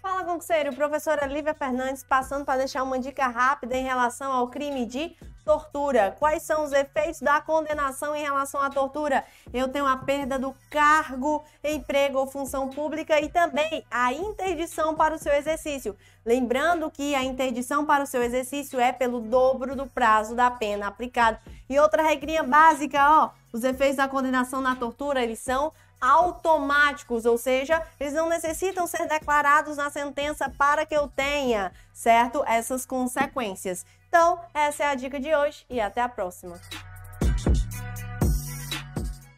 Fala, concurseiro. Professora Lívia Fernandes passando para deixar uma dica rápida em relação ao crime de tortura. Quais são os efeitos da condenação em relação à tortura? Eu tenho a perda do cargo, emprego ou função pública e também a interdição para o seu exercício. Lembrando que a interdição para o seu exercício é pelo dobro do prazo da pena aplicado. E outra regrinha básica, ó, os efeitos da condenação na tortura, eles são automáticos, ou seja, eles não necessitam ser declarados na sentença para que eu tenha, certo? Essas consequências. Então, essa é a dica de hoje e até a próxima.